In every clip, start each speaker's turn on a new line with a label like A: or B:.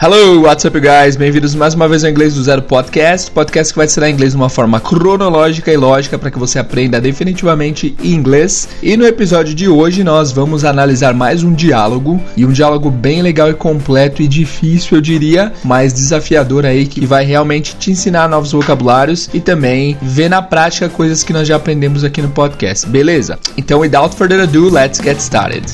A: Hello, what's up, guys? Bem-vindos mais uma vez ao Inglês do Zero Podcast, podcast que vai ensinar inglês de uma forma cronológica e lógica para que você aprenda definitivamente inglês. E no episódio de hoje nós vamos analisar mais um diálogo e um diálogo bem legal e completo e difícil, eu diria, mas desafiador aí que vai realmente te ensinar novos vocabulários e também ver na prática coisas que nós já aprendemos aqui no podcast. Beleza? Então, without further ado, let's get started.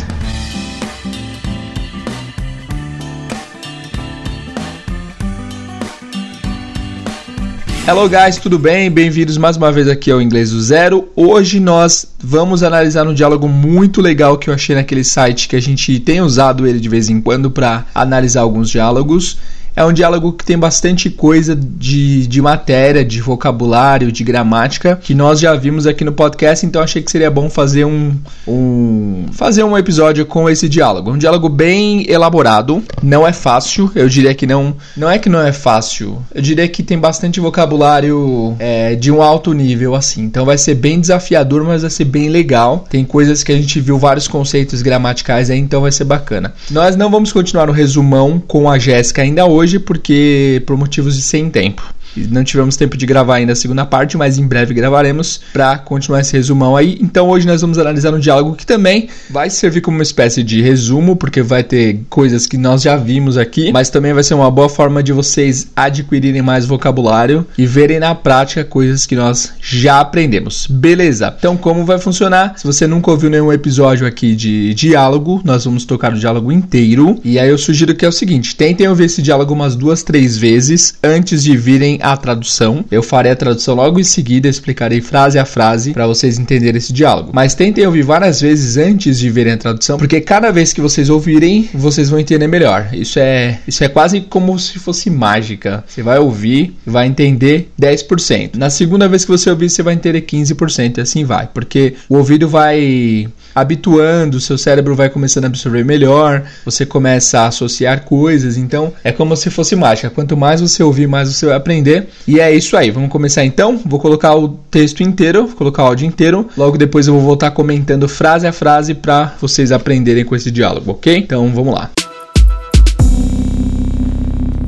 A: Hello guys, tudo bem? Bem-vindos mais uma vez aqui ao Inglês do Zero. Hoje nós vamos analisar um diálogo muito legal que eu achei naquele site que a gente tem usado ele de vez em quando para analisar alguns diálogos. É um diálogo que tem bastante coisa de, de matéria, de vocabulário, de gramática, que nós já vimos aqui no podcast, então achei que seria bom fazer um, um, fazer um episódio com esse diálogo. Um diálogo bem elaborado, não é fácil, eu diria que não. Não é que não é fácil, eu diria que tem bastante vocabulário é, de um alto nível, assim. Então vai ser bem desafiador, mas vai ser bem legal. Tem coisas que a gente viu vários conceitos gramaticais aí, então vai ser bacana. Nós não vamos continuar o resumão com a Jéssica ainda hoje hoje porque por motivos de sem tempo. Não tivemos tempo de gravar ainda a segunda parte, mas em breve gravaremos para continuar esse resumão aí. Então hoje nós vamos analisar um diálogo que também vai servir como uma espécie de resumo, porque vai ter coisas que nós já vimos aqui, mas também vai ser uma boa forma de vocês adquirirem mais vocabulário e verem na prática coisas que nós já aprendemos. Beleza? Então como vai funcionar? Se você nunca ouviu nenhum episódio aqui de diálogo, nós vamos tocar o diálogo inteiro. E aí eu sugiro que é o seguinte: tentem ouvir esse diálogo umas duas, três vezes antes de virem a tradução. Eu farei a tradução logo em seguida, explicarei frase a frase para vocês entenderem esse diálogo. Mas tentem ouvir várias vezes antes de verem a tradução, porque cada vez que vocês ouvirem, vocês vão entender melhor. Isso é, isso é quase como se fosse mágica. Você vai ouvir, vai entender 10%. Na segunda vez que você ouvir, você vai entender 15% e assim vai, porque o ouvido vai habituando, seu cérebro vai começando a absorver melhor, você começa a associar coisas, então é como se fosse mágica. Quanto mais você ouvir, mais você vai aprender. E é isso aí. Vamos começar então. Vou colocar o texto inteiro, vou colocar o áudio inteiro. Logo depois eu vou voltar comentando frase a frase para vocês aprenderem com esse diálogo, ok? Então vamos lá.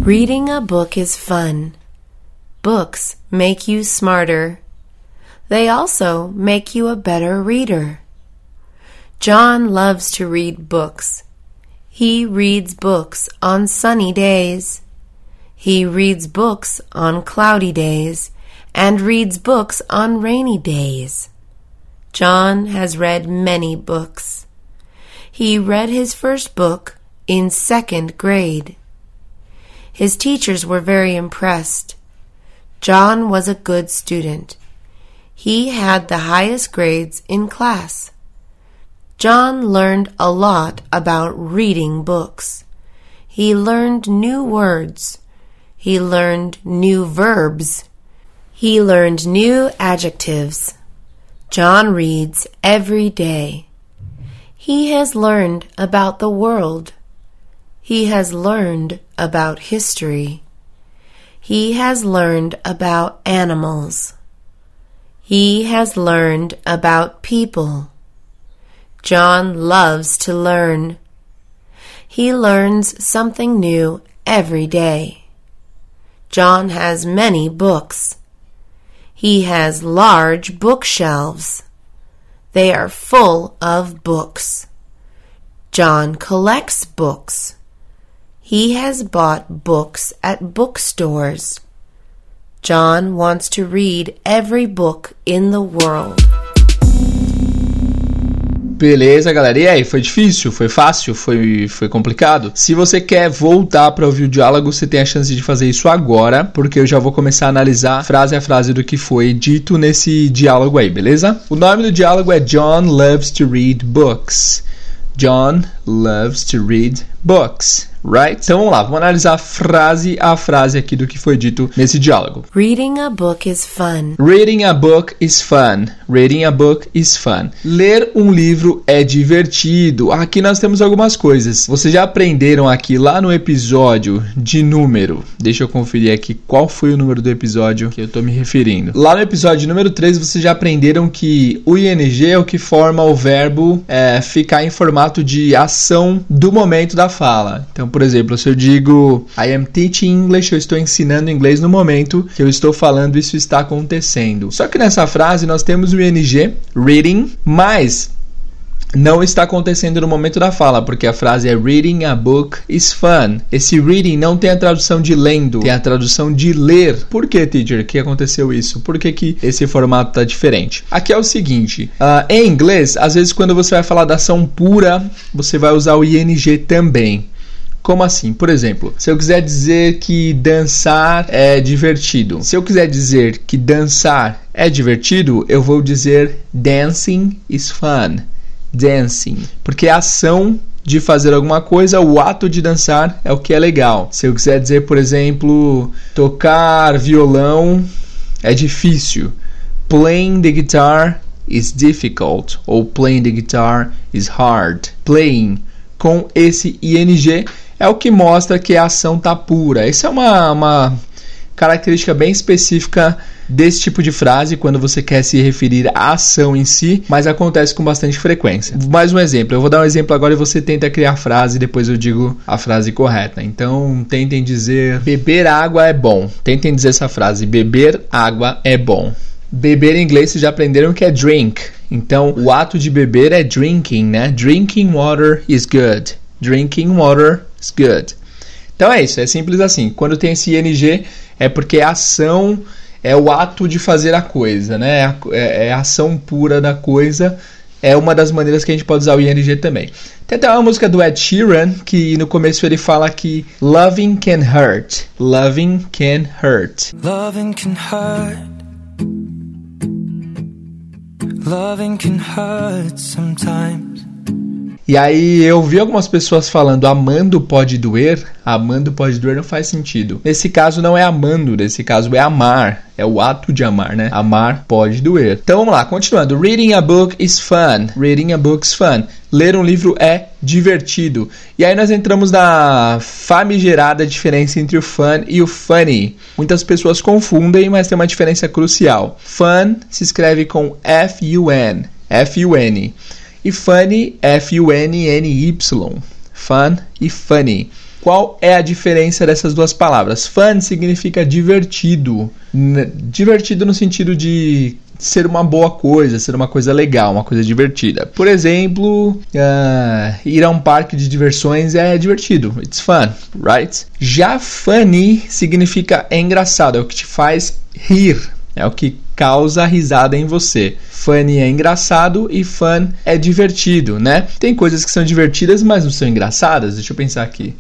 B: Reading a book is fun. Books make you smarter. They also make you a better reader. John loves to read books. He reads books on sunny days. He reads books on cloudy days and reads books on rainy days. John has read many books. He read his first book in second grade. His teachers were very impressed. John was a good student. He had the highest grades in class. John learned a lot about reading books. He learned new words. He learned new verbs. He learned new adjectives. John reads every day. He has learned about the world. He has learned about history. He has learned about animals. He has learned about people. John loves to learn. He learns something new every day. John has many books. He has large bookshelves. They are full of books. John collects books. He has bought books at bookstores. John wants to read every book in the world.
A: Beleza, galera. E aí, foi difícil? Foi fácil? Foi, foi complicado? Se você quer voltar para ouvir o diálogo, você tem a chance de fazer isso agora, porque eu já vou começar a analisar frase a frase do que foi dito nesse diálogo aí, beleza? O nome do diálogo é John Loves to Read Books. John loves to read books right? Então vamos lá, vamos analisar frase a frase aqui do que foi dito nesse diálogo.
B: Reading a book is fun.
A: Reading a book is fun. Reading a book is fun. Ler um livro é divertido. Aqui nós temos algumas coisas. Vocês já aprenderam aqui lá no episódio de número. Deixa eu conferir aqui qual foi o número do episódio que eu tô me referindo. Lá no episódio número 3, vocês já aprenderam que o ing é o que forma o verbo é, ficar em formato de ação ação do momento da fala. Então, por exemplo, se eu digo I am teaching English, eu estou ensinando inglês no momento que eu estou falando, isso está acontecendo. Só que nessa frase nós temos o ing, reading, mas não está acontecendo no momento da fala, porque a frase é reading a book is fun. Esse reading não tem a tradução de lendo, tem a tradução de ler. Por que, teacher, que aconteceu isso? Por que, que esse formato está diferente? Aqui é o seguinte: uh, em inglês, às vezes quando você vai falar da ação pura, você vai usar o ing também. Como assim? Por exemplo, se eu quiser dizer que dançar é divertido, se eu quiser dizer que dançar é divertido, eu vou dizer dancing is fun dancing, porque a ação de fazer alguma coisa, o ato de dançar é o que é legal. Se eu quiser dizer, por exemplo, tocar violão é difícil. Playing the guitar is difficult ou playing the guitar is hard. Playing com esse ing é o que mostra que a ação tá pura. Essa é uma, uma característica bem específica desse tipo de frase quando você quer se referir à ação em si, mas acontece com bastante frequência. Mais um exemplo, eu vou dar um exemplo agora e você tenta criar a frase e depois eu digo a frase correta. Então, tentem dizer beber água é bom. Tentem dizer essa frase: beber água é bom. Beber em inglês vocês já aprenderam que é drink. Então, o ato de beber é drinking, né? Drinking water is good. Drinking water is good. Então é isso, é simples assim. Quando tem esse ing, é porque a ação é o ato de fazer a coisa, né? É, é, é, a ação pura da coisa. É uma das maneiras que a gente pode usar o ing também. Tem até uma música do Ed Sheeran que no começo ele fala que loving can hurt. Loving can hurt. Loving can hurt. Loving can hurt sometimes. E aí eu vi algumas pessoas falando amando pode doer, amando pode doer não faz sentido. Nesse caso não é amando, nesse caso é amar, é o ato de amar, né? Amar pode doer. Então vamos lá, continuando. Reading a book is fun. Reading a book is fun. Ler um livro é divertido. E aí nós entramos na famigerada diferença entre o fun e o funny. Muitas pessoas confundem, mas tem uma diferença crucial. Fun se escreve com F-U-N. F-U-N e funny, F-U-N-N-Y. Fun e funny. Qual é a diferença dessas duas palavras? Fun significa divertido. Divertido no sentido de ser uma boa coisa, ser uma coisa legal, uma coisa divertida. Por exemplo, uh, ir a um parque de diversões é divertido. It's fun, right? Já funny significa engraçado, é o que te faz rir, é o que causa risada em você. Funny é engraçado e fun é divertido, né? Tem coisas que são divertidas, mas não são engraçadas. Deixa eu pensar aqui.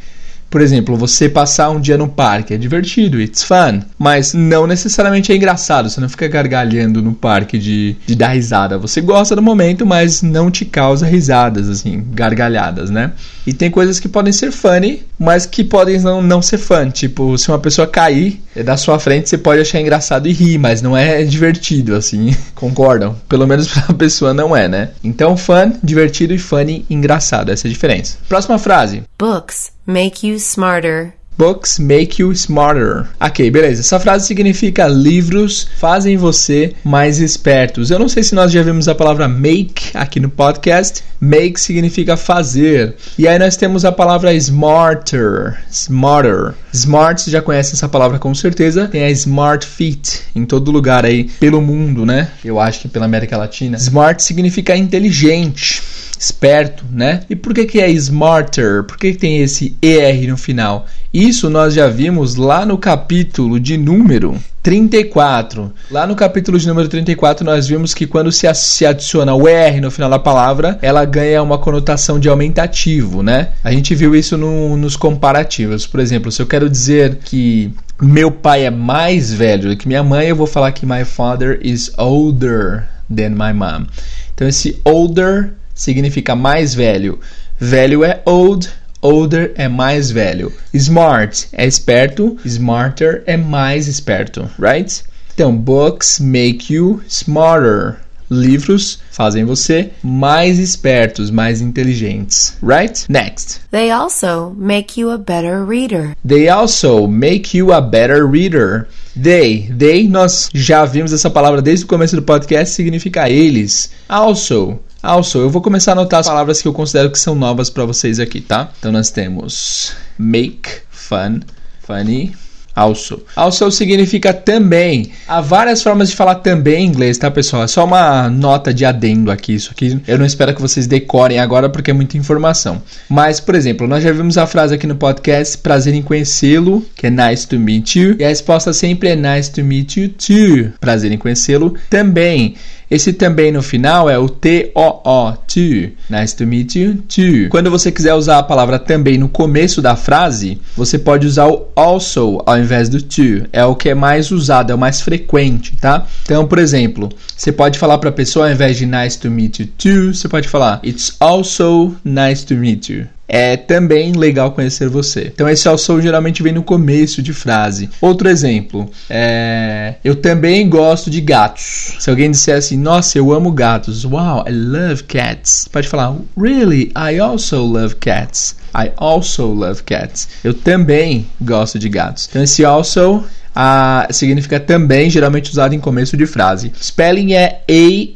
A: Por exemplo, você passar um dia no parque é divertido, it's fun, mas não necessariamente é engraçado. Você não fica gargalhando no parque de, de dar risada. Você gosta do momento, mas não te causa risadas, assim, gargalhadas, né? E tem coisas que podem ser funny, mas que podem não, não ser fun. Tipo, se uma pessoa cair da sua frente, você pode achar engraçado e rir, mas não é divertido, assim. Concordam? Pelo menos pra pessoa não é, né? Então, fun, divertido e funny, engraçado. Essa é a diferença. Próxima frase.
B: Books make you smarter.
A: Books make you smarter. Ok, beleza. Essa frase significa livros fazem você mais espertos. Eu não sei se nós já vimos a palavra make aqui no podcast. Make significa fazer. E aí nós temos a palavra smarter. Smarter. Smart, você já conhece essa palavra com certeza. Tem a Smart Fit em todo lugar aí pelo mundo, né? Eu acho que pela América Latina. Smart significa inteligente esperto, né? E por que, que é smarter? Por que, que tem esse ER no final? Isso nós já vimos lá no capítulo de número 34. Lá no capítulo de número 34, nós vimos que quando se, adiciona o ER no final da palavra, ela ganha uma conotação de aumentativo, né? A gente viu isso no, nos comparativos. Por exemplo, se eu quero dizer que meu pai é mais velho do que minha mãe, eu vou falar que my father is older than my mom. Então, esse older significa mais velho. Velho é old, older é mais velho. Smart é esperto, smarter é mais esperto, right? Então, books make you smarter. Livros fazem você mais espertos, mais inteligentes, right? Next.
B: They also make you a better reader.
A: They also make you a better reader. They, they, nós já vimos essa palavra desde o começo do podcast, significa eles. Also, Also, eu vou começar a anotar as palavras que eu considero que são novas para vocês aqui, tá? Então nós temos make fun, funny, also. Also significa também. Há várias formas de falar também em inglês, tá, pessoal? É só uma nota de adendo aqui. Isso aqui eu não espero que vocês decorem agora porque é muita informação. Mas, por exemplo, nós já vimos a frase aqui no podcast: prazer em conhecê-lo, que é nice to meet you. E a resposta sempre é nice to meet you too. Prazer em conhecê-lo também. Esse também no final é o T-O-O, to. Nice to meet you, too. Quando você quiser usar a palavra também no começo da frase, você pode usar o also ao invés do to. É o que é mais usado, é o mais frequente, tá? Então, por exemplo, você pode falar para a pessoa ao invés de nice to meet you too, você pode falar it's also nice to meet you é também legal conhecer você. Então esse also geralmente vem no começo de frase. Outro exemplo, é, eu também gosto de gatos. Se alguém disser assim, nossa, eu amo gatos. Wow, I love cats. Pode falar, really, I also love cats. I also love cats. Eu também gosto de gatos. Então esse also a, significa também, geralmente usado em começo de frase. Spelling é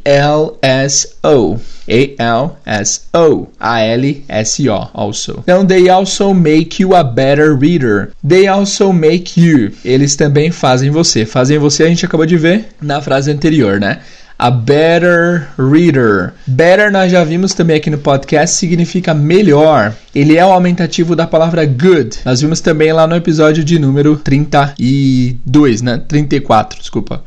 A: A-L-S-O. A-L-S-O. A-L-S-O, also. Então, they also make you a better reader. They also make you. Eles também fazem você. Fazem você, a gente acabou de ver na frase anterior, né? A better reader. Better nós já vimos também aqui no podcast significa melhor. Ele é o aumentativo da palavra good. Nós vimos também lá no episódio de número 32, né? 34, desculpa.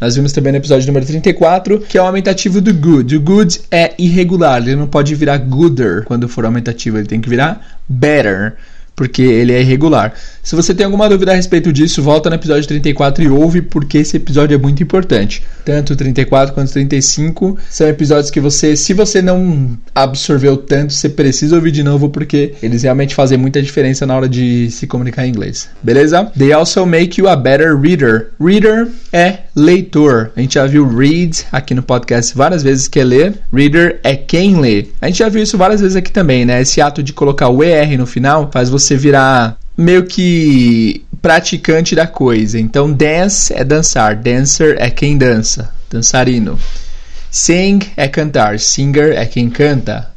A: Nós vimos também no episódio número 34, que é o aumentativo do good. O good é irregular, ele não pode virar gooder quando for aumentativo, ele tem que virar better porque ele é irregular. Se você tem alguma dúvida a respeito disso, volta no episódio 34 e ouve, porque esse episódio é muito importante. Tanto o 34 quanto o 35 são episódios que você, se você não absorveu tanto, você precisa ouvir de novo, porque eles realmente fazem muita diferença na hora de se comunicar em inglês. Beleza? They also make you a better reader. Reader é leitor. A gente já viu read aqui no podcast várias vezes, que é ler. Reader é quem lê. A gente já viu isso várias vezes aqui também, né? Esse ato de colocar o ER no final faz você virar meio que praticante da coisa. Então, dance é dançar, dancer é quem dança, dançarino. Sing é cantar, singer é quem canta,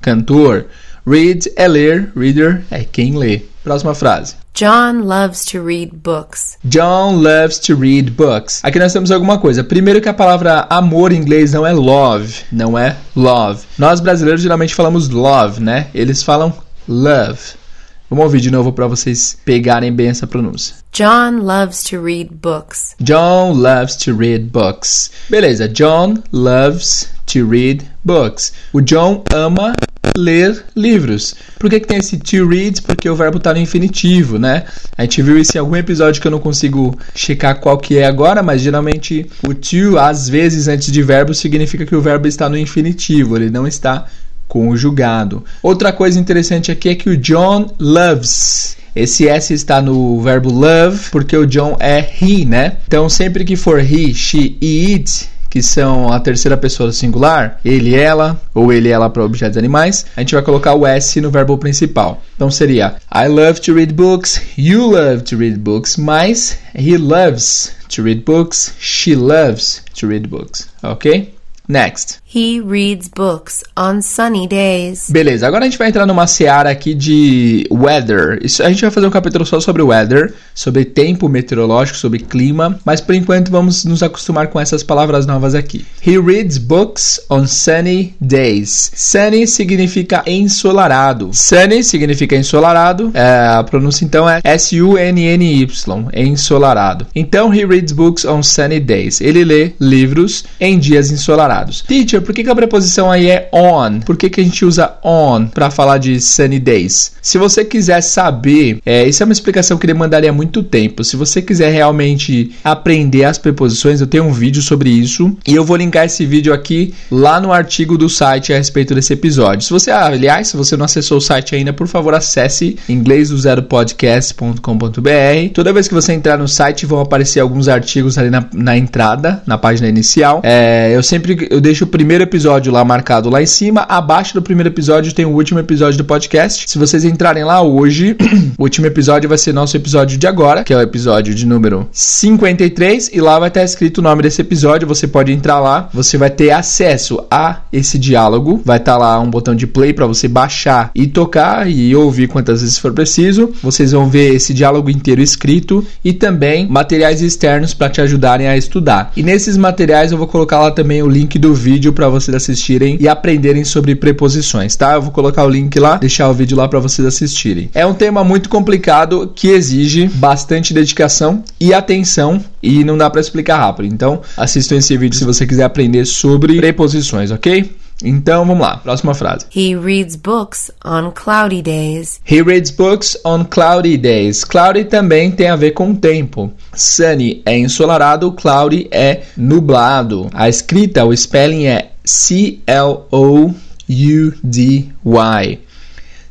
A: cantor. Read é ler, reader é quem lê. Próxima frase.
B: John loves to read books.
A: John loves to read books. Aqui nós temos alguma coisa. Primeiro que a palavra amor em inglês não é love, não é love. Nós brasileiros geralmente falamos love, né? Eles falam love. Vamos ouvir de novo para vocês pegarem bem essa pronúncia.
B: John loves to read books.
A: John loves to read books. Beleza, John loves to read books. O John ama ler livros. Por que, que tem esse to read? Porque o verbo está no infinitivo, né? A gente viu isso em algum episódio que eu não consigo checar qual que é agora, mas geralmente o to, às vezes, antes de verbo, significa que o verbo está no infinitivo, ele não está conjugado. Outra coisa interessante aqui é que o John loves. Esse S está no verbo love porque o John é he, né? Então sempre que for he, she e it, que são a terceira pessoa do singular, ele, ela, ou ele, ela para objetos animais, a gente vai colocar o S no verbo principal. Então seria I love to read books, you love to read books, mas he loves to read books, she loves to read books, ok? Next.
B: He reads books on sunny days.
A: Beleza, agora a gente vai entrar numa seara aqui de weather. Isso, a gente vai fazer um capítulo só sobre weather, sobre tempo meteorológico, sobre clima, mas por enquanto vamos nos acostumar com essas palavras novas aqui. He reads books on sunny days. Sunny significa ensolarado. Sunny significa ensolarado. É, a pronúncia então é S-U-N-N-Y, ensolarado. Então, he reads books on sunny days. Ele lê livros em dias ensolarados. Teacher, por que, que a preposição aí é on? Por que, que a gente usa on para falar de sunny days? Se você quiser saber, é, isso é uma explicação que demandaria muito tempo. Se você quiser realmente aprender as preposições, eu tenho um vídeo sobre isso e eu vou linkar esse vídeo aqui lá no artigo do site a respeito desse episódio. Se você, aliás, se você não acessou o site ainda, por favor, acesse inglêsdozeropodcast.com.br. Toda vez que você entrar no site, vão aparecer alguns artigos ali na, na entrada, na página inicial. É, eu sempre eu deixo o primeiro primeiro episódio lá marcado lá em cima. Abaixo do primeiro episódio tem o último episódio do podcast. Se vocês entrarem lá hoje, o último episódio vai ser nosso episódio de agora, que é o episódio de número 53, e lá vai estar escrito o nome desse episódio. Você pode entrar lá, você vai ter acesso a esse diálogo. Vai estar lá um botão de play para você baixar e tocar e ouvir quantas vezes for preciso. Vocês vão ver esse diálogo inteiro escrito e também materiais externos para te ajudarem a estudar. E nesses materiais eu vou colocar lá também o link do vídeo para vocês assistirem e aprenderem sobre preposições, tá? Eu vou colocar o link lá, deixar o vídeo lá para vocês assistirem. É um tema muito complicado que exige bastante dedicação e atenção e não dá para explicar rápido. Então, assistam esse vídeo se você quiser aprender sobre preposições, ok? Então vamos lá, próxima frase.
B: He reads books on cloudy days.
A: He reads books on cloudy days. Cloudy também tem a ver com tempo. Sunny é ensolarado, cloudy é nublado. A escrita, o spelling é C-L-O-U-D-Y.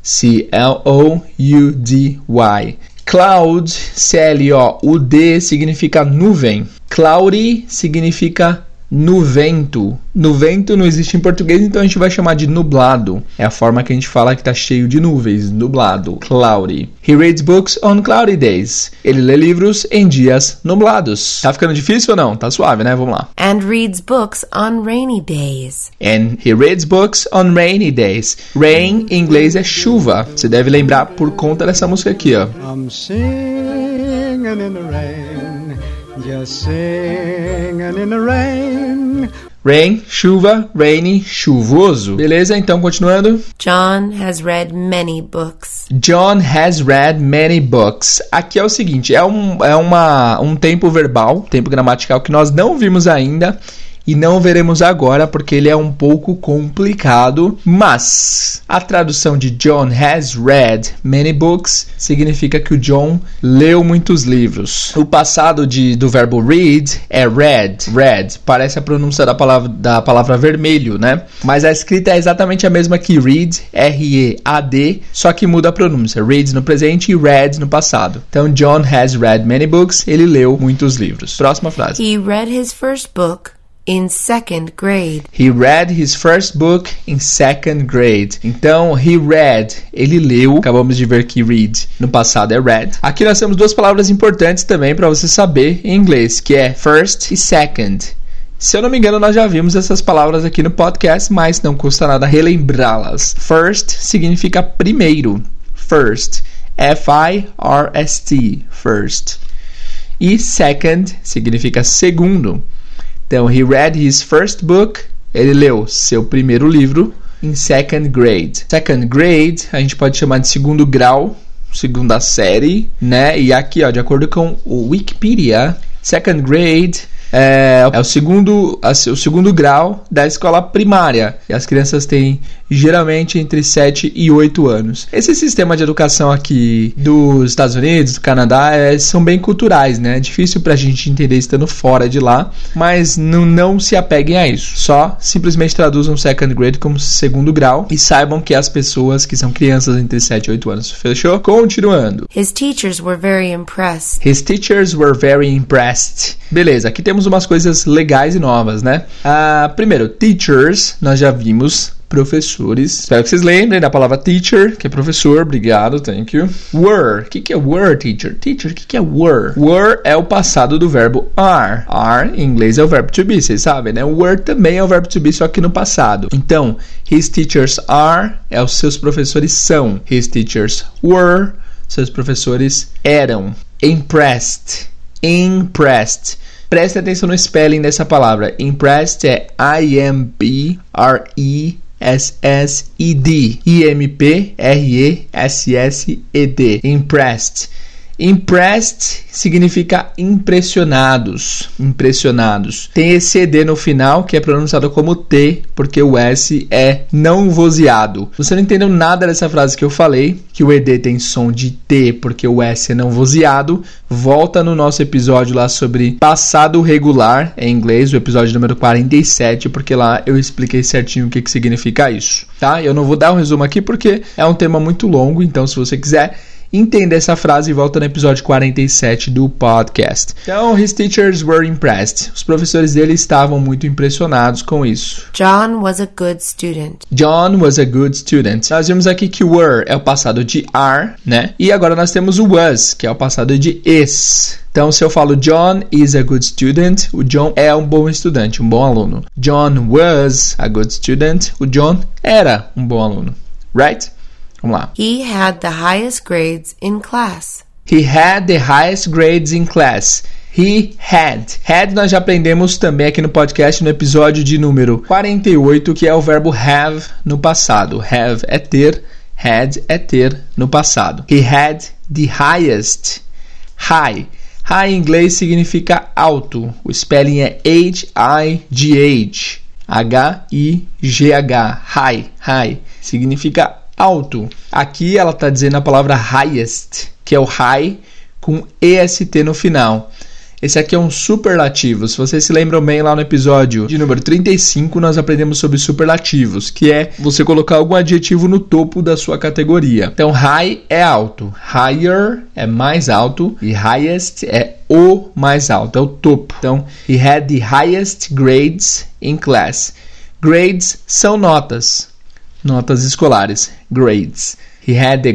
A: C-L-O-U-D-Y. Cloud, C-L-O-U-D, significa nuvem. Cloudy significa no vento. No vento não existe em português, então a gente vai chamar de nublado. É a forma que a gente fala que está cheio de nuvens, nublado, cloudy. He reads books on cloudy days. Ele lê livros em dias nublados. Tá ficando difícil ou não? Tá suave, né? Vamos lá.
B: And reads books on rainy days.
A: And he reads books on rainy days. Rain em inglês é chuva. Você deve lembrar por conta dessa música aqui, ó.
C: I'm singing in the rain, just singing in the rain.
A: Rain, chuva, rainy, chuvoso. Beleza? Então, continuando.
B: John has read many books.
A: John has read many books. Aqui é o seguinte, é um, é uma, um tempo verbal, tempo gramatical que nós não vimos ainda e não veremos agora porque ele é um pouco complicado, mas a tradução de John has read many books significa que o John leu muitos livros. O passado de, do verbo read é read, read, parece a pronúncia da palavra, da palavra vermelho, né? Mas a escrita é exatamente a mesma que read, R-E-A-D, só que muda a pronúncia. Read no presente e read no passado. Então, John has read many books, ele leu muitos livros. Próxima frase.
B: He read his first book in second grade.
A: He read his first book in second grade. Então, he read, ele leu. Acabamos de ver que read no passado é read. Aqui nós temos duas palavras importantes também para você saber em inglês, que é first e second. Se eu não me engano, nós já vimos essas palavras aqui no podcast, mas não custa nada relembrá-las. First significa primeiro. First. F-I-R-S-T. First. E second significa segundo. Então, he read his first book. Ele leu seu primeiro livro in second grade. Second grade a gente pode chamar de segundo grau, segunda série, né? E aqui, ó, de acordo com o Wikipedia, second grade é, é o segundo o segundo grau da escola primária. E as crianças têm geralmente entre 7 e 8 anos. Esse sistema de educação aqui dos Estados Unidos, do Canadá, é, são bem culturais, né? É difícil pra gente entender estando fora de lá, mas não, não se apeguem a isso. Só simplesmente traduzam second grade como segundo grau e saibam que as pessoas que são crianças entre 7 e 8 anos. Fechou? Continuando.
B: His teachers were very impressed.
A: His teachers were very impressed. Beleza, aqui temos umas coisas legais e novas, né? Ah, primeiro, teachers, nós já vimos professores. Espero que vocês lembrem da palavra teacher, que é professor. Obrigado, thank you. Were. O que, que é were, teacher? Teacher, o que, que é were? Were é o passado do verbo are. Are, em inglês, é o verbo to be, vocês sabem, né? Were também é o verbo to be, só que no passado. Então, his teachers are é os seus professores são. His teachers were, seus professores eram. Impressed. Impressed. Preste atenção no spelling dessa palavra. Impressed é I-M-P-R-E S-S-E-D. I-M-P-R-E-S-S-E-D. Impressed. Impressed significa impressionados, impressionados. Tem esse ED no final que é pronunciado como T, porque o S é não vozeado. Você não entendeu nada dessa frase que eu falei, que o ED tem som de T porque o S é não vozeado, volta no nosso episódio lá sobre passado regular em inglês, o episódio número 47, porque lá eu expliquei certinho o que, que significa isso, tá? Eu não vou dar um resumo aqui porque é um tema muito longo, então se você quiser entender essa frase, volta no episódio 47 do podcast. Então, his teachers were impressed. Os professores dele estavam muito impressionados com isso.
B: John was a good student.
A: John was a good student. Nós vimos aqui que were é o passado de are, né? E agora nós temos o was, que é o passado de is. Então, se eu falo John is a good student, o John é um bom estudante, um bom aluno. John was a good student, o John era um bom aluno. Right? Vamos lá.
B: He had the highest grades in class.
A: He had the highest grades in class. He had. Had nós já aprendemos também aqui no podcast no episódio de número 48, que é o verbo have no passado. Have é ter, had é ter no passado. He had the highest. High. High em inglês significa alto. O spelling é H-I-G-H. H-I-G-H. High. High. Significa alto. Aqui ela está dizendo a palavra highest, que é o high com EST no final. Esse aqui é um superlativo. Se vocês se lembram bem, lá no episódio de número 35, nós aprendemos sobre superlativos, que é você colocar algum adjetivo no topo da sua categoria. Então, high é alto, higher é mais alto e highest é o mais alto, é o topo. Então, he had the highest grades in class. Grades são notas, notas escolares, grades. He had the,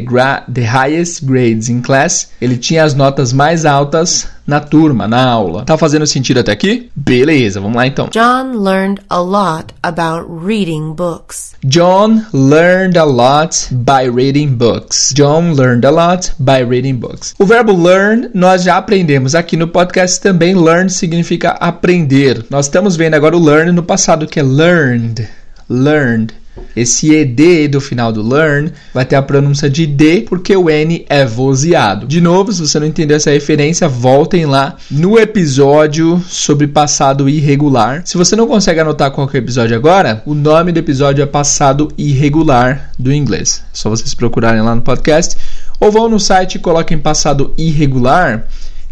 A: the highest grades in class. Ele tinha as notas mais altas na turma, na aula. Tá fazendo sentido até aqui? Beleza, vamos lá então.
B: John learned a lot about reading books.
A: John learned a lot by reading books. John learned a lot by reading books. O verbo learn nós já aprendemos aqui no podcast também. Learn significa aprender. Nós estamos vendo agora o learn no passado que é learned. Learned. Esse ED do final do learn vai ter a pronúncia de D porque o N é vozeado. De novo, se você não entendeu essa referência, voltem lá no episódio sobre passado irregular. Se você não consegue anotar qual é o episódio agora, o nome do episódio é passado irregular do inglês. É só vocês procurarem lá no podcast ou vão no site e coloquem passado irregular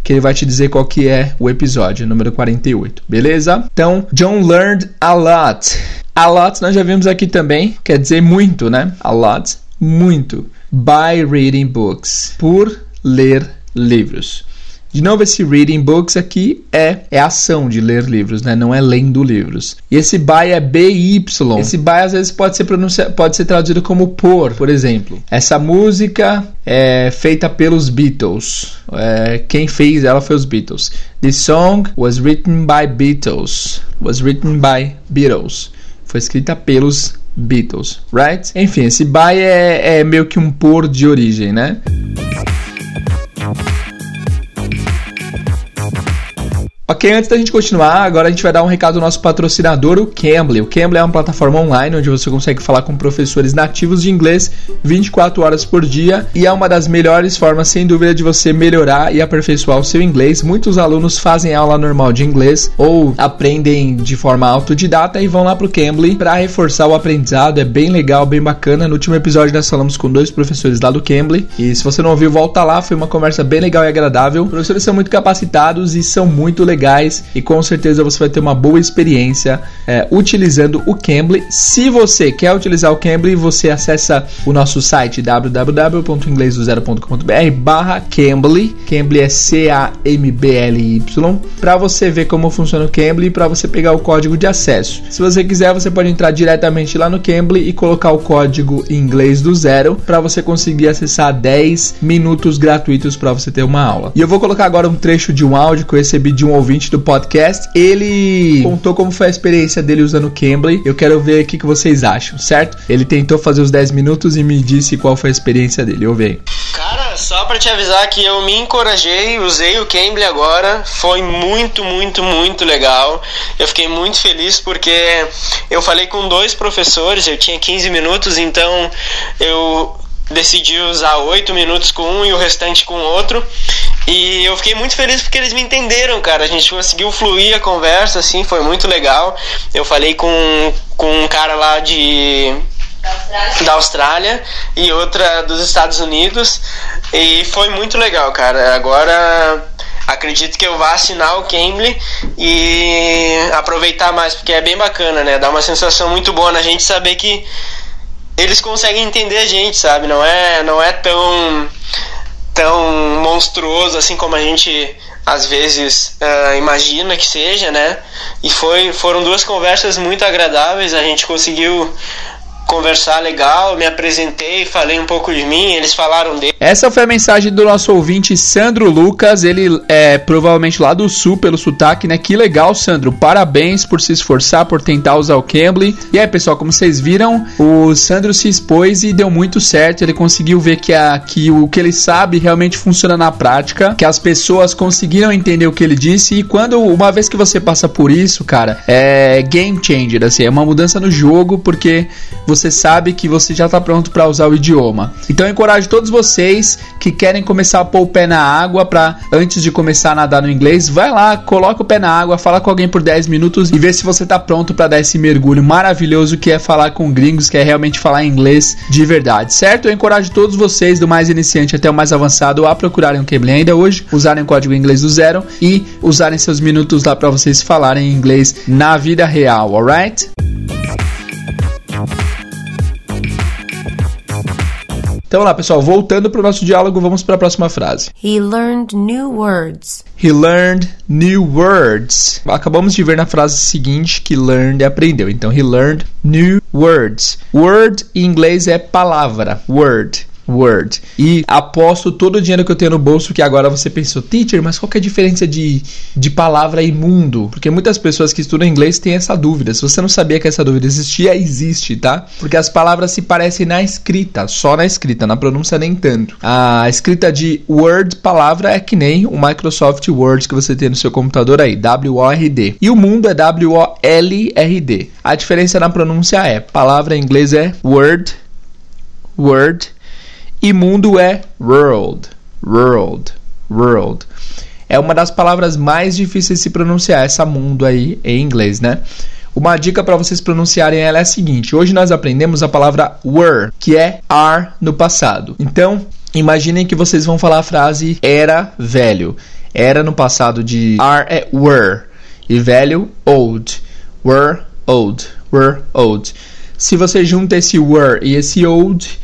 A: que ele vai te dizer qual que é o episódio, número 48, beleza? Então, John learned a lot. A lot nós já vimos aqui também, quer dizer muito, né? A lot, muito. By reading books, por ler livros. De novo, esse reading books aqui é, é ação de ler livros, né? Não é lendo livros. E esse by é BY. Esse by às vezes pode ser, pronuncia, pode ser traduzido como por, por exemplo. Essa música é feita pelos Beatles. É, quem fez ela foi os Beatles. The song was written by Beatles. Was written by Beatles. Foi escrita pelos Beatles, right? Enfim, esse by é, é meio que um por de origem, né? Ok, antes da gente continuar, agora a gente vai dar um recado do nosso patrocinador, o Cambly. O Cambly é uma plataforma online onde você consegue falar com professores nativos de inglês 24 horas por dia e é uma das melhores formas, sem dúvida, de você melhorar e aperfeiçoar o seu inglês. Muitos alunos fazem aula normal de inglês ou aprendem de forma autodidata e vão lá pro Cambly para reforçar o aprendizado. É bem legal, bem bacana. No último episódio nós falamos com dois professores lá do Cambly e se você não ouviu, volta lá. Foi uma conversa bem legal e agradável. Os professores são muito capacitados e são muito legais legais e com certeza você vai ter uma boa experiência é, utilizando o Cambly. Se você quer utilizar o Cambly, você acessa o nosso site www.inglesdozero.com.br barra Cambly, Cambly é C-A-M-B-L-Y, para você ver como funciona o Cambly e para você pegar o código de acesso. Se você quiser, você pode entrar diretamente lá no Cambly e colocar o código inglês do zero para você conseguir acessar 10 minutos gratuitos para você ter uma aula. E eu vou colocar agora um trecho de um áudio que eu recebi de um ouvinte do podcast. Ele contou como foi a experiência dele usando o Cambly. Eu quero ver o que, vocês acham, certo? Ele tentou fazer os 10 minutos e me disse qual foi a experiência dele. Eu venho.
D: Cara, só para te avisar que eu me encorajei, usei o Cambly agora. Foi muito, muito, muito legal. Eu fiquei muito feliz porque eu falei com dois professores, eu tinha 15 minutos, então eu decidi usar 8 minutos com um e o restante com outro. E eu fiquei muito feliz porque eles me entenderam, cara. A gente conseguiu fluir a conversa, assim, foi muito legal. Eu falei com, com um cara lá de. Da Austrália e outra dos Estados Unidos e foi muito legal, cara. Agora acredito que eu vá assinar o Cambly e aproveitar mais, porque é bem bacana, né? Dá uma sensação muito boa na gente saber que eles conseguem entender a gente, sabe? Não é, não é tão tão monstruoso assim como a gente às vezes uh, imagina que seja, né? E foi, foram duas conversas muito agradáveis, a gente conseguiu conversar legal, me apresentei, falei um pouco de mim, eles falaram dele.
A: Essa foi a mensagem do nosso ouvinte Sandro Lucas, ele é provavelmente lá do sul pelo sotaque, né? Que legal, Sandro. Parabéns por se esforçar, por tentar usar o Cambly. E aí, pessoal, como vocês viram, o Sandro se expôs e deu muito certo. Ele conseguiu ver que, a, que o que ele sabe realmente funciona na prática, que as pessoas conseguiram entender o que ele disse. E quando, uma vez que você passa por isso, cara, é game changer, assim, é uma mudança no jogo, porque você você sabe que você já está pronto para usar o idioma. Então eu encorajo todos vocês que querem começar a pôr o pé na água para antes de começar a nadar no inglês, vai lá, coloca o pé na água, fala com alguém por 10 minutos e vê se você está pronto para dar esse mergulho maravilhoso que é falar com gringos, que é realmente falar inglês de verdade, certo? Eu encorajo todos vocês, do mais iniciante até o mais avançado, a procurarem o Cambly ainda hoje, usarem o código inglês do zero e usarem seus minutos lá para vocês falarem inglês na vida real, alright? Então lá, pessoal, voltando para o nosso diálogo, vamos para a próxima frase.
B: He learned new words.
A: He learned new words. Acabamos de ver na frase seguinte que learned é aprendeu. Então, he learned new words. Word em inglês é palavra. Word word. E aposto todo o dinheiro que eu tenho no bolso que agora você pensou, teacher, mas qual que é a diferença de, de palavra imundo? Porque muitas pessoas que estudam inglês têm essa dúvida. Se você não sabia que essa dúvida existia, existe, tá? Porque as palavras se parecem na escrita, só na escrita, na pronúncia nem tanto. A escrita de word, palavra, é que nem o Microsoft Word que você tem no seu computador aí, W-O-R-D. E o mundo é W-O-L-R-D. A diferença na pronúncia é, palavra em inglês é word, word, e mundo é world, world, world. É uma das palavras mais difíceis de se pronunciar, essa mundo aí em inglês, né? Uma dica para vocês pronunciarem ela é a seguinte: hoje nós aprendemos a palavra were, que é are no passado. Então, imaginem que vocês vão falar a frase era velho. Era no passado de are é were e velho old. Were old, were old. Se você junta esse were e esse old,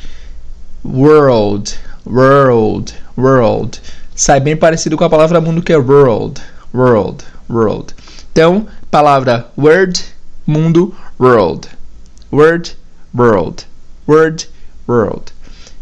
A: world, world, world. Sai bem parecido com a palavra mundo que é world, world, world. Então, palavra word, mundo, world. Word, world. Word, world.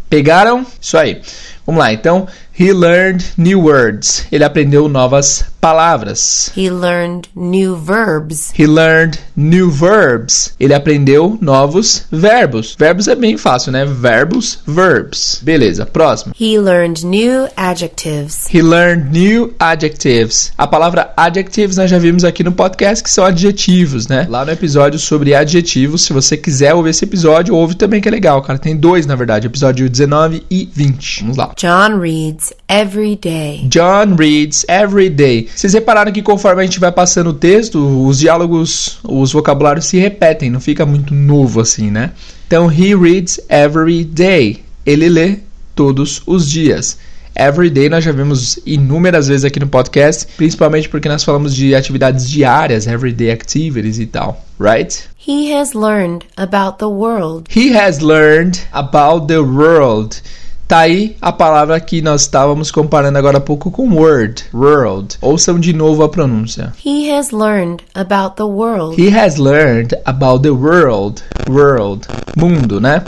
A: Pegaram? Isso aí. Vamos lá, então. He learned new words. Ele aprendeu novas palavras.
B: He learned new verbs.
A: He learned new verbs. Ele aprendeu novos verbos. Verbos é bem fácil, né? Verbos, verbs. Beleza, próximo.
B: He learned new adjectives.
A: He learned new adjectives. A palavra adjectives nós já vimos aqui no podcast que são adjetivos, né? Lá no episódio sobre adjetivos, se você quiser ouvir esse episódio, ouve também que é legal, cara. Tem dois, na verdade, episódio 19 e 20. Vamos lá.
B: John reads every day.
A: John reads every day. Vocês repararam que conforme a gente vai passando o texto, os diálogos, os vocabulários se repetem, não fica muito novo assim, né? Então, he reads every day. Ele lê todos os dias. Every day nós já vimos inúmeras vezes aqui no podcast, principalmente porque nós falamos de atividades diárias, everyday activities e tal, right?
B: He has learned about the world.
A: He has learned about the world. Tá aí a palavra que nós estávamos comparando agora há pouco com word, world. Ouçam de novo a pronúncia.
B: He has learned about the world.
A: He has learned about the world, world, mundo, né?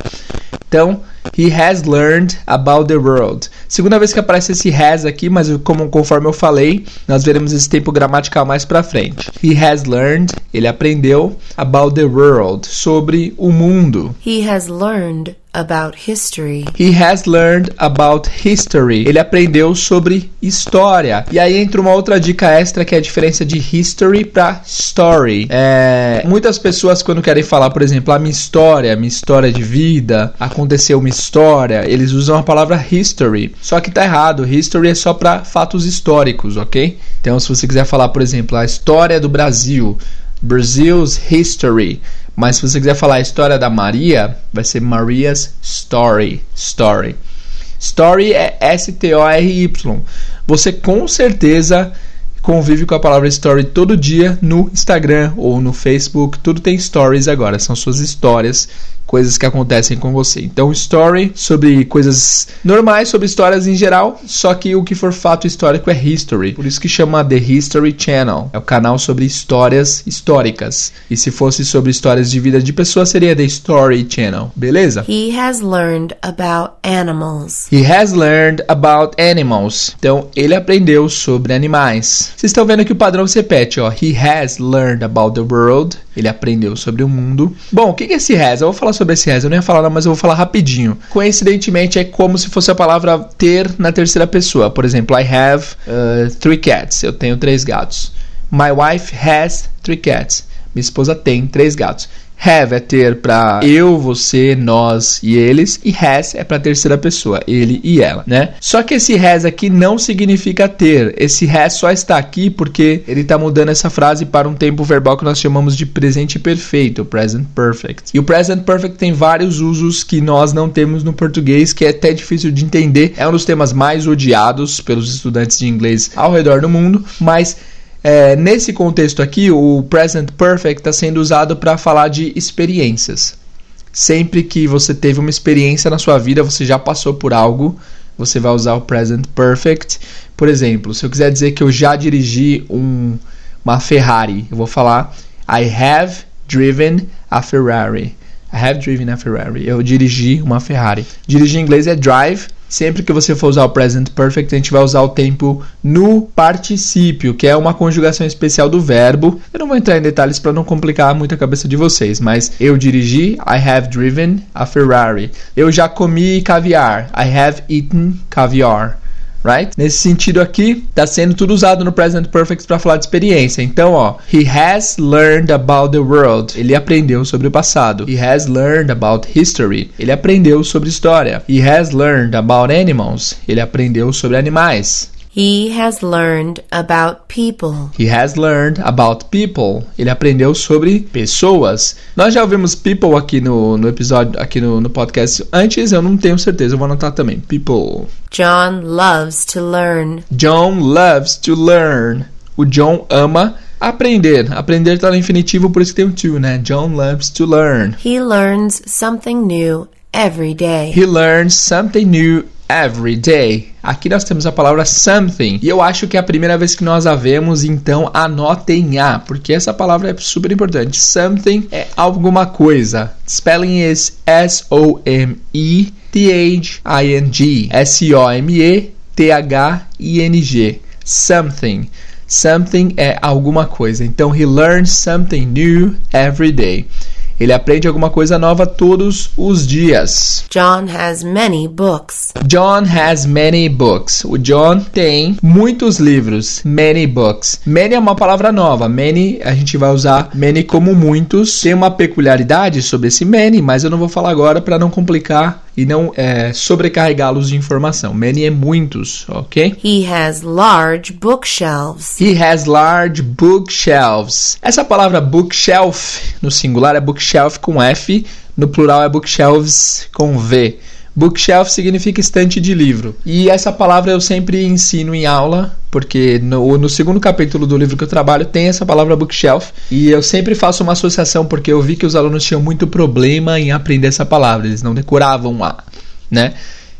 A: Então, he has learned about the world. Segunda vez que aparece esse has aqui, mas como conforme eu falei, nós veremos esse tempo gramatical mais para frente. He has learned, ele aprendeu about the world, sobre o mundo.
B: He has learned about history.
A: He has learned about history. Ele aprendeu sobre história. E aí entra uma outra dica extra que é a diferença de history para story. É, muitas pessoas quando querem falar, por exemplo, a minha história, minha história de vida, aconteceu uma história, eles usam a palavra history. Só que tá errado. History é só para fatos históricos, ok? Então, se você quiser falar, por exemplo, a história do Brasil, Brazil's history. Mas se você quiser falar a história da Maria, vai ser Maria's story. Story. Story é S-T-O-R-Y. Você com certeza convive com a palavra story todo dia no Instagram ou no Facebook. Tudo tem stories agora, são suas histórias coisas que acontecem com você. Então, story sobre coisas normais, sobre histórias em geral, só que o que for fato histórico é history. Por isso que chama The History Channel. É o canal sobre histórias históricas. E se fosse sobre histórias de vida de pessoas, seria The Story Channel. Beleza?
B: He has learned about animals.
A: He has learned about animals. Então, ele aprendeu sobre animais. Vocês estão vendo que o padrão se repete, ó. He has learned about the world. Ele aprendeu sobre o mundo. Bom, o que é esse has? Eu vou falar sobre esse has. Eu não ia falar, não, mas eu vou falar rapidinho. Coincidentemente, é como se fosse a palavra ter na terceira pessoa. Por exemplo, I have uh, three cats. Eu tenho três gatos. My wife has three cats. Minha esposa tem três gatos. Have é ter para eu, você, nós e eles, e has é para terceira pessoa, ele e ela, né? Só que esse has aqui não significa ter. Esse has só está aqui porque ele está mudando essa frase para um tempo verbal que nós chamamos de presente perfeito, present perfect. E o present perfect tem vários usos que nós não temos no português, que é até difícil de entender. É um dos temas mais odiados pelos estudantes de inglês ao redor do mundo, mas é, nesse contexto aqui, o present perfect está sendo usado para falar de experiências. Sempre que você teve uma experiência na sua vida, você já passou por algo, você vai usar o present perfect. Por exemplo, se eu quiser dizer que eu já dirigi um, uma Ferrari, eu vou falar I have driven a Ferrari. I have driven a Ferrari. Eu dirigi uma Ferrari. Dirigir em inglês é drive. Sempre que você for usar o present perfect, a gente vai usar o tempo no particípio, que é uma conjugação especial do verbo. Eu não vou entrar em detalhes para não complicar muito a cabeça de vocês, mas eu dirigi, I have driven a Ferrari. Eu já comi caviar, I have eaten caviar right? Nesse sentido aqui, está sendo tudo usado no present perfect para falar de experiência. Então, ó, he has learned about the world. Ele aprendeu sobre o passado. He has learned about history. Ele aprendeu sobre história. He has learned about animals. Ele aprendeu sobre animais.
B: He has learned about people.
A: He has learned about people. Ele aprendeu sobre pessoas. Nós já ouvimos people aqui no, no episódio, aqui no, no podcast antes, eu não tenho certeza, eu vou anotar também. People.
B: John loves to learn.
A: John loves to learn. O John ama aprender. Aprender está no infinitivo, por isso que tem o to, né? John loves to learn.
B: He learns something new every day.
A: He learns something new every day. Aqui nós temos a palavra something. E eu acho que é a primeira vez que nós a vemos, então anotem a, porque essa palavra é super importante. Something é alguma coisa. Spelling is S O M E T H I N G. S O M E T H I N G. Something. Something é alguma coisa. Então he learns something new every day. Ele aprende alguma coisa nova todos os dias.
B: John has many books.
A: John has many books. O John tem muitos livros. Many books. Many é uma palavra nova. Many, a gente vai usar many como muitos. Tem uma peculiaridade sobre esse many, mas eu não vou falar agora para não complicar e não é, sobrecarregá-los de informação. Many é muitos, ok?
B: He has large bookshelves.
A: He has large bookshelves. Essa palavra bookshelf no singular é bookshelf com F, no plural é bookshelves com V. Bookshelf significa estante de livro. E essa palavra eu sempre ensino em aula, porque no, no, segundo capítulo do livro que eu trabalho tem essa palavra bookshelf. E eu sempre faço uma associação, porque eu vi que os alunos tinham muito problema em aprender essa palavra, eles não decoravam a, né?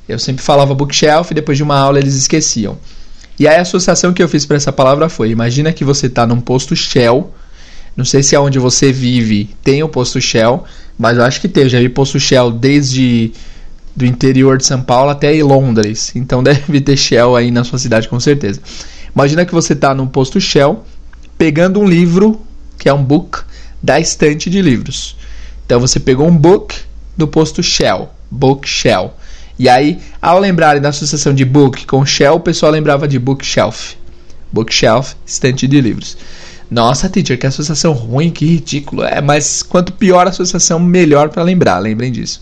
A: Eu sempre falava bookshelf e depois de uma aula eles esqueciam. E aí a associação que eu fiz para essa palavra foi: imagina que você está num posto Shell. Não sei se é onde você vive tem o posto Shell, mas eu acho que tem. Eu já vi posto Shell desde do interior de São Paulo até Londres. Então deve ter Shell aí na sua cidade com certeza. Imagina que você está num posto Shell pegando um livro, que é um book, da estante de livros. Então você pegou um book do posto Shell, book Shell. E aí, ao lembrarem da associação de book com Shell, o pessoal lembrava de bookshelf. Bookshelf, estante de livros. Nossa, teacher, que associação ruim, que ridículo. É, mas quanto pior a associação, melhor para lembrar, lembrem disso.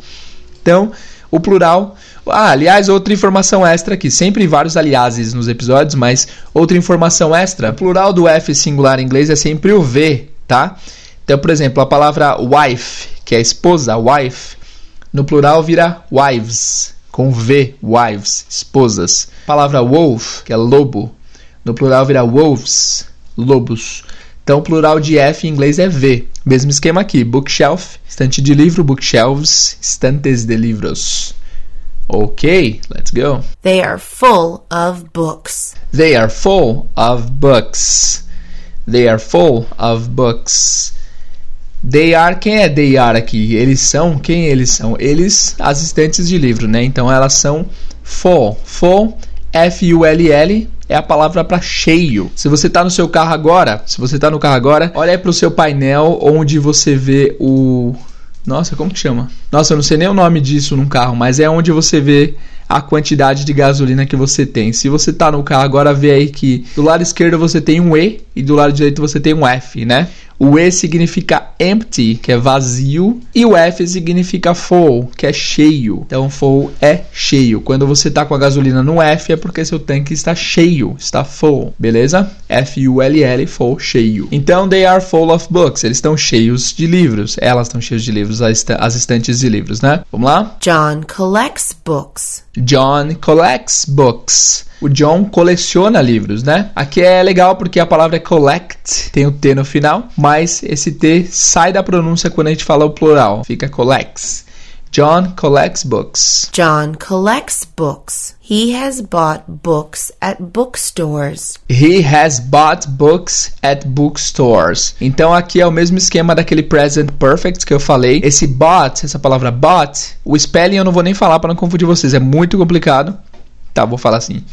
A: Então, o plural. Ah, aliás, outra informação extra aqui. Sempre vários aliases nos episódios, mas outra informação extra. O plural do F singular em inglês é sempre o V, tá? Então, por exemplo, a palavra wife, que é esposa, wife, no plural vira wives, com V, wives, esposas. A palavra wolf, que é lobo, no plural vira wolves, lobos. Então, o plural de F em inglês é V. Mesmo esquema aqui: bookshelf, estante de livro, bookshelves, estantes de livros. Ok, let's go.
B: They are full of books.
A: They are full of books. They are full of books. They are, quem é they are aqui? Eles são, quem eles são? Eles, assistentes de livro, né? Então elas são full. Full, F-U-L-L, é a palavra para cheio. Se você está no seu carro agora, se você está no carro agora, olha para o seu painel onde você vê o nossa, como que chama? Nossa, eu não sei nem o nome disso num carro, mas é onde você vê a quantidade de gasolina que você tem. Se você está no carro agora, vê aí que do lado esquerdo você tem um E e do lado direito você tem um F, né? O E significa empty, que é vazio, e o F significa full, que é cheio. Então, full é cheio. Quando você está com a gasolina no F, é porque seu tanque está cheio, está full, beleza? F-U-L-L, full, cheio. Então, they are full of books. Eles estão cheios de livros. Elas estão cheias de livros, as estantes de livros, né? Vamos lá?
B: John collects books.
A: John collects books. O John coleciona livros, né? Aqui é legal porque a palavra é collect, tem o T no final, mas esse T sai da pronúncia quando a gente fala o plural, fica collects. John collects books.
B: John collects books. He has bought books at bookstores.
A: He has bought books at bookstores. Então aqui é o mesmo esquema daquele present perfect que eu falei. Esse bought, essa palavra bought, o spelling eu não vou nem falar para não confundir vocês, é muito complicado. Tá, vou falar assim.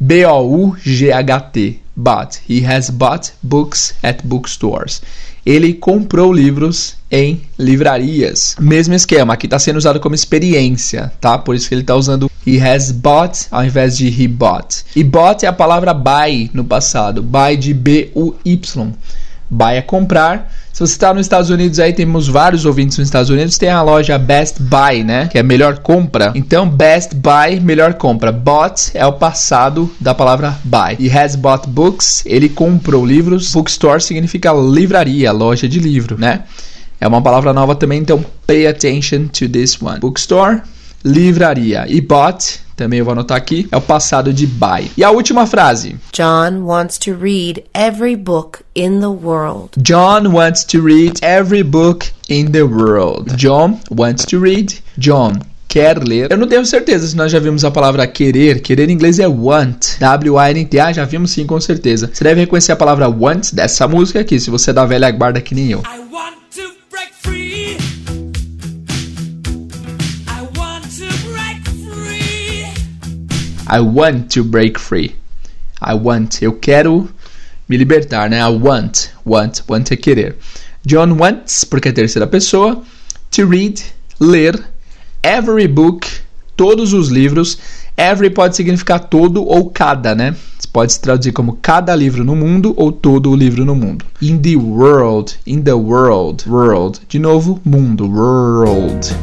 A: B-O-U-G-H-T. Bought. He has bought books at bookstores. Ele comprou livros em livrarias. Mesmo esquema, aqui está sendo usado como experiência, tá? Por isso que ele está usando he has bought ao invés de he bought. E bought é a palavra buy no passado. Buy de B-U-Y. Buy é comprar. Se você está nos Estados Unidos aí, temos vários ouvintes nos Estados Unidos, tem a loja Best Buy, né? Que é melhor compra. Então, Best Buy, melhor compra. Bought é o passado da palavra buy. E has bought books, ele comprou livros. Bookstore significa livraria, loja de livro, né? É uma palavra nova também, então pay attention to this one. Bookstore, livraria. E bought, também eu vou anotar aqui, é o passado de buy. E a última frase.
B: John wants to read every book in the world.
A: John wants to read every book in the world. John wants to read. John quer ler. Eu não tenho certeza se nós já vimos a palavra querer. Querer em inglês é want. W-A-N-T-A, já vimos sim, com certeza. Você deve reconhecer a palavra want dessa música aqui, se você é da velha guarda que nem eu.
E: I I want to break free.
A: I want. Eu quero me libertar, né? I want. Want. Want é querer. John wants, porque é terceira pessoa. To read, ler. Every book, todos os livros. Every pode significar todo ou cada, né? Pode se traduzir como cada livro no mundo ou todo o livro no mundo. In the world, in the world, world. De novo, mundo, world.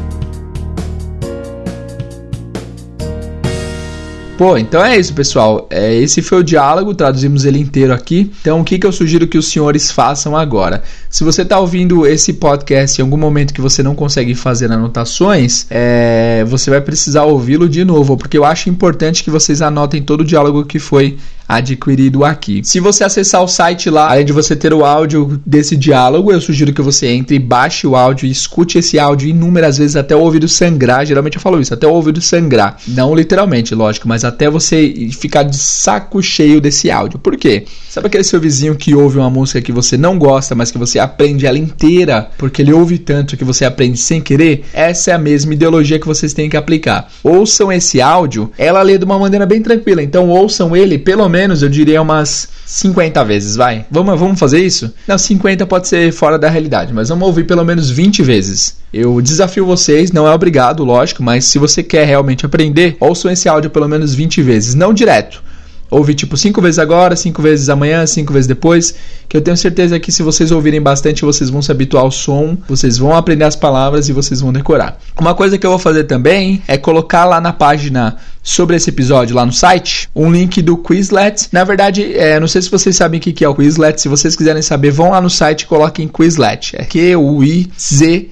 A: Pô, então é isso, pessoal. É, esse foi o diálogo, traduzimos ele inteiro aqui. Então, o que, que eu sugiro que os senhores façam agora? Se você está ouvindo esse podcast em algum momento que você não consegue fazer anotações, é, você vai precisar ouvi-lo de novo, porque eu acho importante que vocês anotem todo o diálogo que foi adquirido aqui. Se você acessar o site lá, além de você ter o áudio desse diálogo, eu sugiro que você entre, baixe o áudio escute esse áudio inúmeras vezes até o ouvido sangrar. Geralmente eu falo isso, até o ouvido sangrar. Não literalmente, lógico, mas até você ficar de saco cheio desse áudio. Por quê? Sabe aquele seu vizinho que ouve uma música que você não gosta, mas que você aprende ela inteira porque ele ouve tanto que você aprende sem querer? Essa é a mesma ideologia que vocês têm que aplicar. Ouçam esse áudio, ela lê de uma maneira bem tranquila, então ouçam ele pelo menos, eu diria umas 50 vezes, vai. Vamos, vamos fazer isso? Não, 50 pode ser fora da realidade, mas vamos ouvir pelo menos 20 vezes. Eu desafio vocês, não é obrigado, lógico, mas se você quer realmente aprender, ouçam esse áudio pelo menos 20 vezes, não direto. Ouve tipo cinco vezes agora, cinco vezes amanhã, cinco vezes depois, que eu tenho certeza que se vocês ouvirem bastante, vocês vão se habituar ao som, vocês vão aprender as palavras e vocês vão decorar. Uma coisa que eu vou fazer também é colocar lá na página sobre esse episódio lá no site um link do Quizlet. Na verdade, é, não sei se vocês sabem o que é o Quizlet. Se vocês quiserem saber, vão lá no site e coloquem Quizlet. É Q-U-I-Z-L-E-T.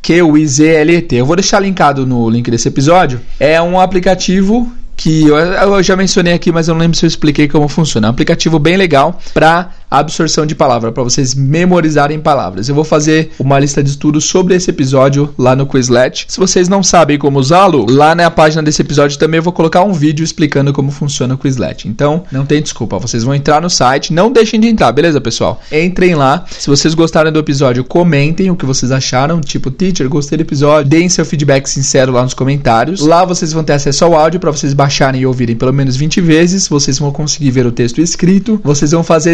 A: Q-U-I-Z-L-E-T. Eu vou deixar linkado no link desse episódio. É um aplicativo que eu, eu, já mencionei aqui, mas eu não lembro se eu expliquei como funciona. É um aplicativo bem legal para absorção de palavra, para vocês memorizarem palavras. Eu vou fazer uma lista de estudos sobre esse episódio lá no Quizlet. Se vocês não sabem como usá-lo, lá na página desse episódio também eu vou colocar um vídeo explicando como funciona o Quizlet. Então, não tem desculpa, vocês vão entrar no site, não deixem de entrar, beleza, pessoal? Entrem lá. Se vocês gostaram do episódio, comentem o que vocês acharam, tipo, teacher, gostei do episódio. Deem seu feedback sincero lá nos comentários. Lá vocês vão ter acesso ao áudio para vocês baixarem e ouvirem pelo menos 20 vezes. Vocês vão conseguir ver o texto escrito. Vocês vão fazer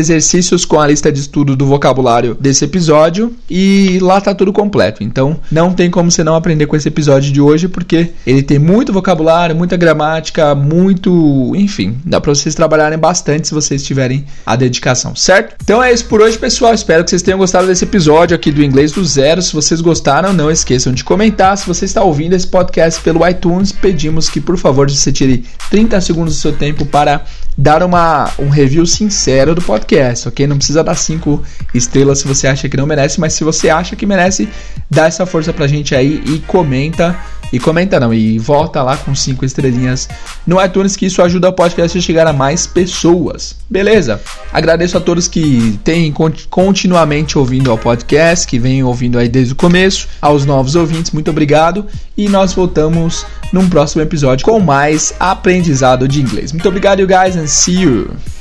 A: exercícios com a lista de estudo do vocabulário desse episódio e lá tá tudo completo. Então, não tem como você não aprender com esse episódio de hoje porque ele tem muito vocabulário, muita gramática, muito, enfim, dá para vocês trabalharem bastante se vocês tiverem a dedicação, certo? Então é isso por hoje, pessoal. Espero que vocês tenham gostado desse episódio aqui do Inglês do Zero. Se vocês gostaram, não esqueçam de comentar. Se você está ouvindo esse podcast pelo iTunes, pedimos que, por favor, você tire 30 segundos do seu tempo para dar uma, um review sincero do podcast, ok? Não precisa dar 5 estrelas se você acha que não merece, mas se você acha que merece, dá essa força pra gente aí e comenta. E comenta não, e volta lá com 5 estrelinhas no iTunes, que isso ajuda o podcast a chegar a mais pessoas. Beleza? Agradeço a todos que têm continuamente ouvindo ao podcast, que vêm ouvindo aí desde o começo, aos novos ouvintes, muito obrigado. E nós voltamos num próximo episódio com mais aprendizado de inglês. Muito obrigado, you guys, and see you!